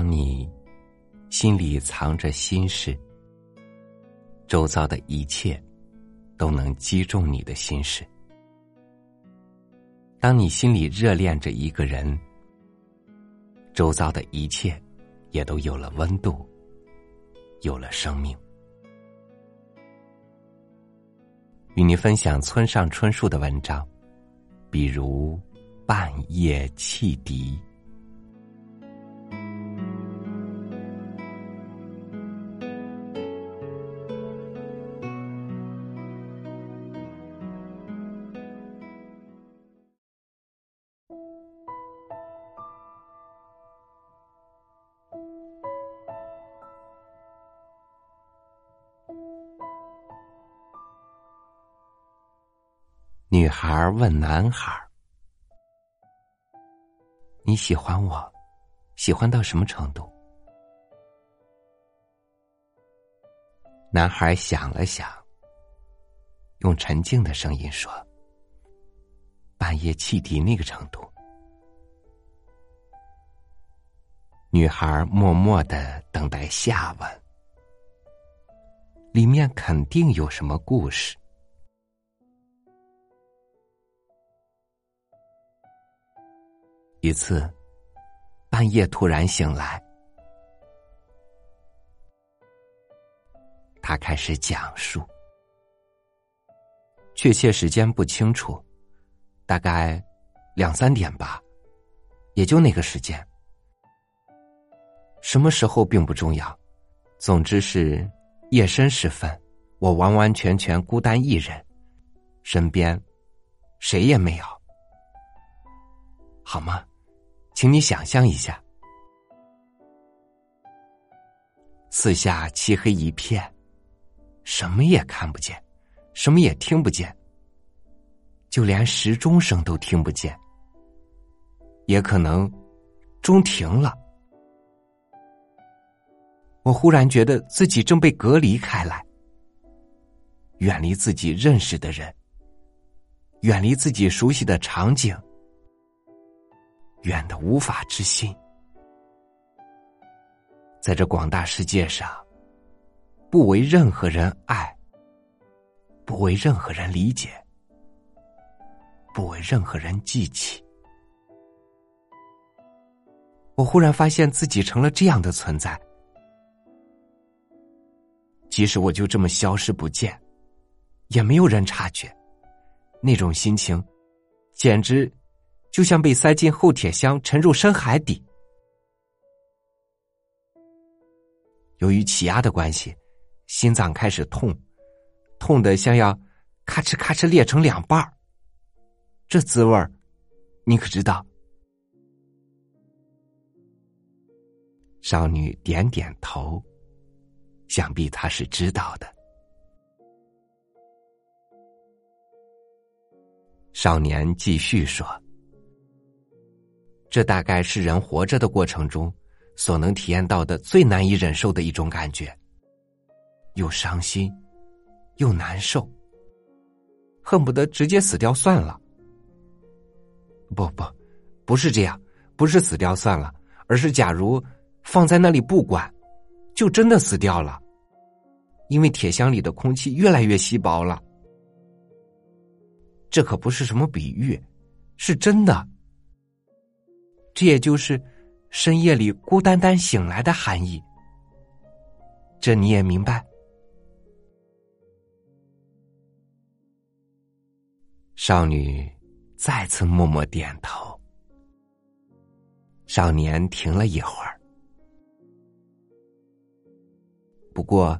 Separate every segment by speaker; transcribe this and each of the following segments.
Speaker 1: 当你心里藏着心事，周遭的一切都能击中你的心事；当你心里热恋着一个人，周遭的一切也都有了温度，有了生命。与你分享村上春树的文章，比如《半夜汽笛》。女孩问男孩：“你喜欢我，喜欢到什么程度？”男孩想了想，用沉静的声音说：“半夜汽笛那个程度。”女孩默默的等待下文，里面肯定有什么故事。一次，半夜突然醒来，他开始讲述，确切时间不清楚，大概两三点吧，也就那个时间。什么时候并不重要，总之是夜深时分，我完完全全孤单一人，身边谁也没有，好吗？请你想象一下，四下漆黑一片，什么也看不见，什么也听不见，就连时钟声都听不见，也可能钟停了。我忽然觉得自己正被隔离开来，远离自己认识的人，远离自己熟悉的场景。远的无法置信，在这广大世界上，不为任何人爱，不为任何人理解，不为任何人记起。我忽然发现自己成了这样的存在，即使我就这么消失不见，也没有人察觉。那种心情，简直……就像被塞进厚铁箱，沉入深海底。由于气压的关系，心脏开始痛，痛的像要咔哧咔哧裂成两半。这滋味儿，你可知道？少女点点头，想必她是知道的。少年继续说。这大概是人活着的过程中所能体验到的最难以忍受的一种感觉，又伤心，又难受，恨不得直接死掉算了。不不，不是这样，不是死掉算了，而是假如放在那里不管，就真的死掉了，因为铁箱里的空气越来越稀薄了。这可不是什么比喻，是真的。这也就是深夜里孤单单醒来的含义，这你也明白。少女再次默默点头。少年停了一会儿，不过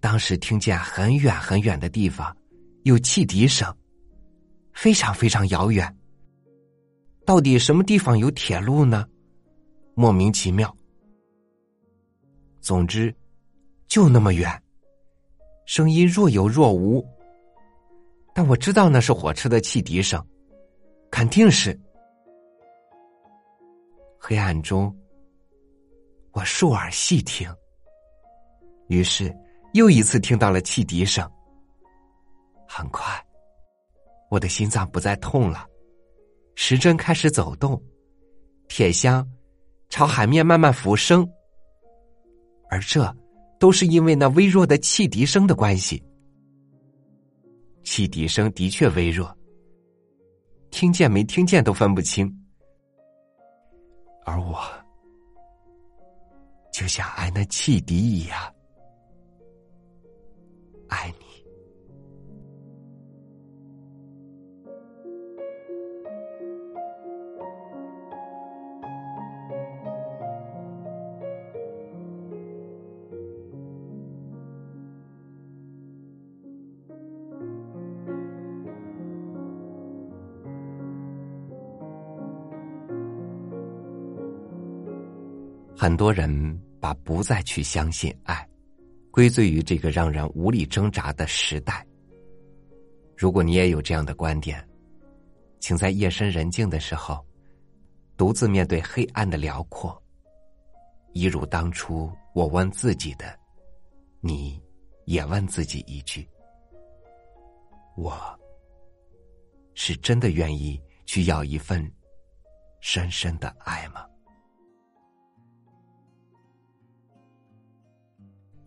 Speaker 1: 当时听见很远很远的地方有汽笛声，非常非常遥远。到底什么地方有铁路呢？莫名其妙。总之，就那么远，声音若有若无。但我知道那是火车的汽笛声，肯定是。黑暗中，我竖耳细听，于是又一次听到了汽笛声。很快，我的心脏不再痛了。时针开始走动，铁箱朝海面慢慢浮升，而这都是因为那微弱的汽笛声的关系。汽笛声的确微弱，听见没听见都分不清，而我就像爱那汽笛一样爱你。很多人把不再去相信爱，归罪于这个让人无力挣扎的时代。如果你也有这样的观点，请在夜深人静的时候，独自面对黑暗的辽阔，一如当初我问自己的，你也问自己一句：我是真的愿意去要一份深深的爱吗？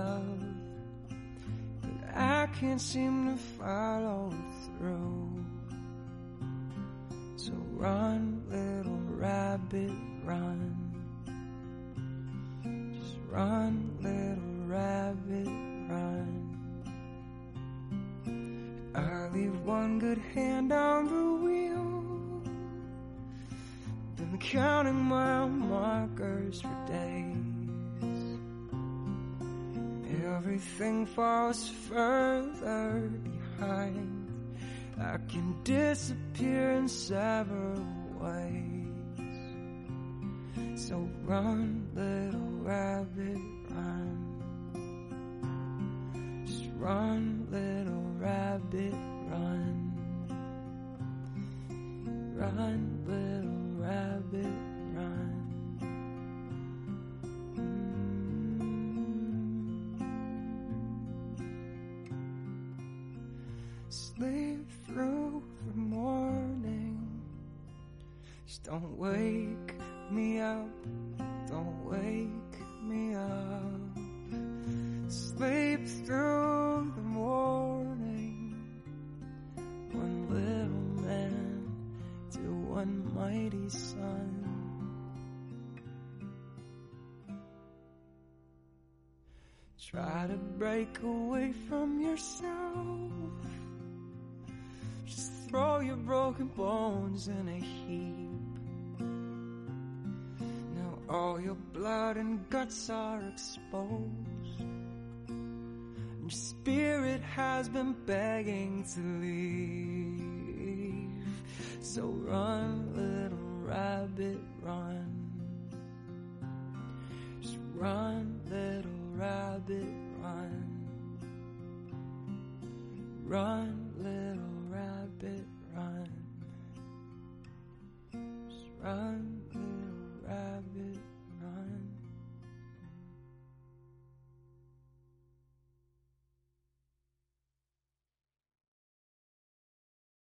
Speaker 2: love, but I can't seem to follow through. So run, little rabbit, run. Just run, little rabbit, run. I leave one good hand on the wheel been counting mile markers for days. Everything falls further behind. I can disappear in several ways. So run, little rabbit, run. Just run, little rabbit, run. Run, little rabbit don't wake me up. Don't wake me up. Sleep through the morning. One little man to one mighty sun. Try to break away from yourself. Just throw your broken bones in a heap. All your blood and guts are exposed. And your spirit has been begging to leave. So run, little rabbit, run. Just run, little rabbit, run. Run,